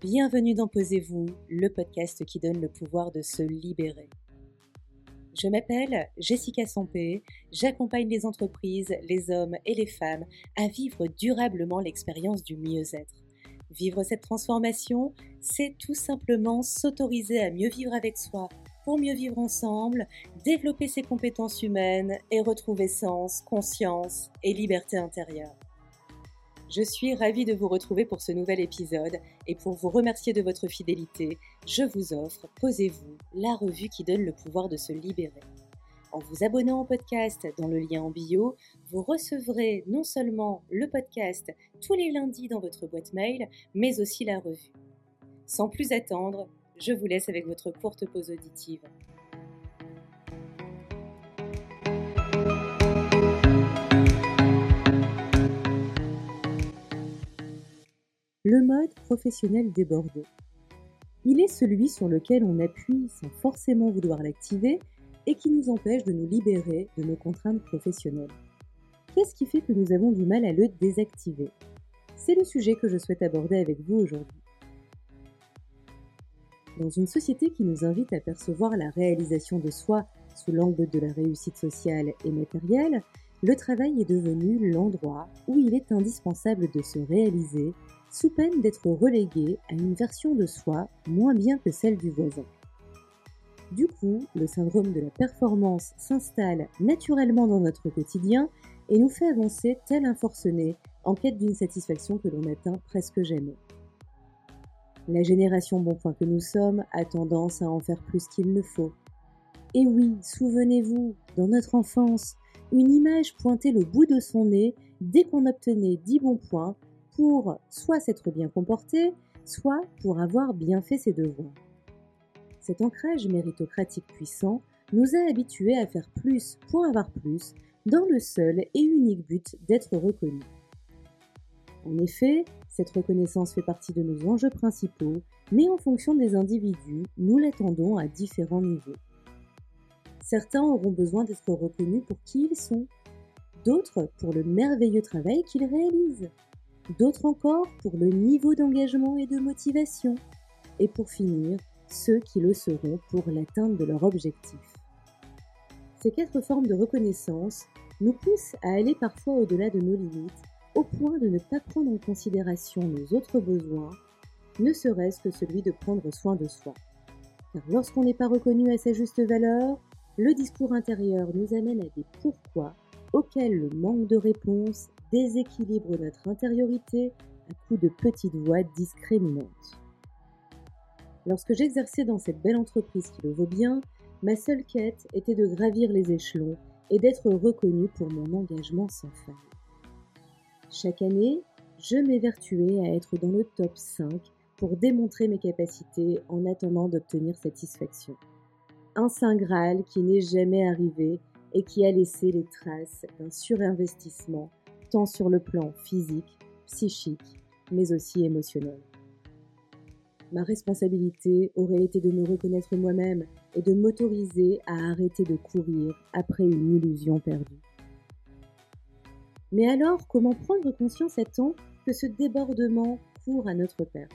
Bienvenue dans Posez-vous, le podcast qui donne le pouvoir de se libérer. Je m'appelle Jessica Sampé, j'accompagne les entreprises, les hommes et les femmes à vivre durablement l'expérience du mieux-être. Vivre cette transformation, c'est tout simplement s'autoriser à mieux vivre avec soi pour mieux vivre ensemble, développer ses compétences humaines et retrouver sens, conscience et liberté intérieure. Je suis ravie de vous retrouver pour ce nouvel épisode et pour vous remercier de votre fidélité, je vous offre Posez-vous, la revue qui donne le pouvoir de se libérer. En vous abonnant au podcast dans le lien en bio, vous recevrez non seulement le podcast tous les lundis dans votre boîte mail, mais aussi la revue. Sans plus attendre, je vous laisse avec votre courte pause auditive. Le mode professionnel débordé. Il est celui sur lequel on appuie sans forcément vouloir l'activer et qui nous empêche de nous libérer de nos contraintes professionnelles. Qu'est-ce qui fait que nous avons du mal à le désactiver? C'est le sujet que je souhaite aborder avec vous aujourd'hui. Dans une société qui nous invite à percevoir la réalisation de soi sous l'angle de la réussite sociale et matérielle, le travail est devenu l'endroit où il est indispensable de se réaliser sous peine d'être relégué à une version de soi moins bien que celle du voisin. Du coup, le syndrome de la performance s'installe naturellement dans notre quotidien et nous fait avancer tel un forcené en quête d'une satisfaction que l'on atteint presque jamais. La génération bon point que nous sommes a tendance à en faire plus qu'il ne faut. Et oui, souvenez-vous, dans notre enfance, une image pointait le bout de son nez dès qu'on obtenait 10 bons points pour soit s'être bien comporté, soit pour avoir bien fait ses devoirs. Cet ancrage méritocratique puissant nous a habitués à faire plus pour avoir plus, dans le seul et unique but d'être reconnus. En effet, cette reconnaissance fait partie de nos enjeux principaux, mais en fonction des individus, nous l'attendons à différents niveaux. Certains auront besoin d'être reconnus pour qui ils sont, d'autres pour le merveilleux travail qu'ils réalisent, d'autres encore pour le niveau d'engagement et de motivation, et pour finir, ceux qui le seront pour l'atteinte de leur objectif. Ces quatre formes de reconnaissance nous poussent à aller parfois au-delà de nos limites, au point de ne pas prendre en considération nos autres besoins, ne serait-ce que celui de prendre soin de soi. Car lorsqu'on n'est pas reconnu à sa juste valeur, le discours intérieur nous amène à des pourquoi auxquels le manque de réponse déséquilibre notre intériorité à coups de petites voix discriminantes. Lorsque j'exerçais dans cette belle entreprise qui le vaut bien, ma seule quête était de gravir les échelons et d'être reconnue pour mon engagement sans faille. Chaque année, je m'évertuais à être dans le top 5 pour démontrer mes capacités en attendant d'obtenir satisfaction. Un saint Graal qui n'est jamais arrivé et qui a laissé les traces d'un surinvestissement tant sur le plan physique, psychique, mais aussi émotionnel. Ma responsabilité aurait été de me reconnaître moi-même et de m'autoriser à arrêter de courir après une illusion perdue. Mais alors, comment prendre conscience à temps que ce débordement court à notre perte?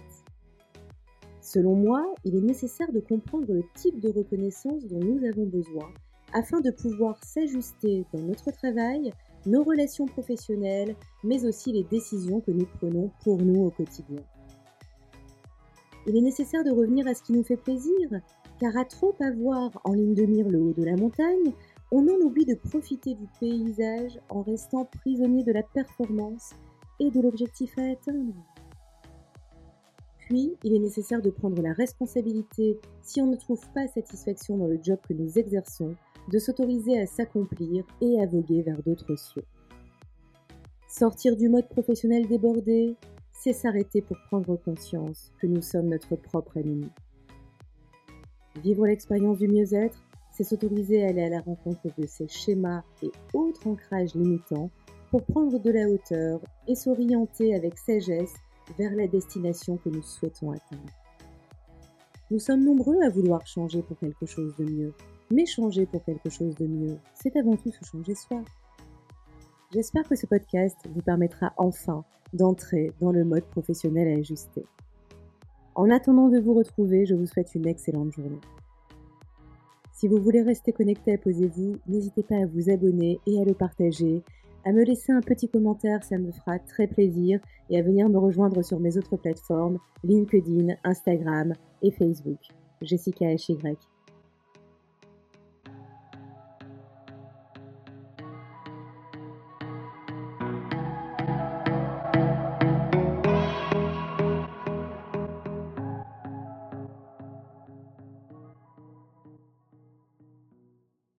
Selon moi, il est nécessaire de comprendre le type de reconnaissance dont nous avons besoin afin de pouvoir s'ajuster dans notre travail nos relations professionnelles, mais aussi les décisions que nous prenons pour nous au quotidien. Il est nécessaire de revenir à ce qui nous fait plaisir, car à trop avoir en ligne de mire le haut de la montagne, on en oublie de profiter du paysage en restant prisonnier de la performance et de l'objectif à atteindre. Puis, il est nécessaire de prendre la responsabilité, si on ne trouve pas satisfaction dans le job que nous exerçons, de s'autoriser à s'accomplir et à voguer vers d'autres cieux. Sortir du mode professionnel débordé, c'est s'arrêter pour prendre conscience que nous sommes notre propre ennemi. Vivre l'expérience du mieux-être, c'est s'autoriser à aller à la rencontre de ces schémas et autres ancrages limitants pour prendre de la hauteur et s'orienter avec sagesse vers la destination que nous souhaitons atteindre. Nous sommes nombreux à vouloir changer pour quelque chose de mieux, mais changer pour quelque chose de mieux, c'est avant tout se changer soi. J'espère que ce podcast vous permettra enfin d'entrer dans le mode professionnel à ajuster. En attendant de vous retrouver, je vous souhaite une excellente journée. Si vous voulez rester connecté à Posez-vous, n'hésitez pas à vous abonner et à le partager, à me laisser un petit commentaire, ça me fera très plaisir, et à venir me rejoindre sur mes autres plateformes, LinkedIn, Instagram et Facebook. Jessica HY.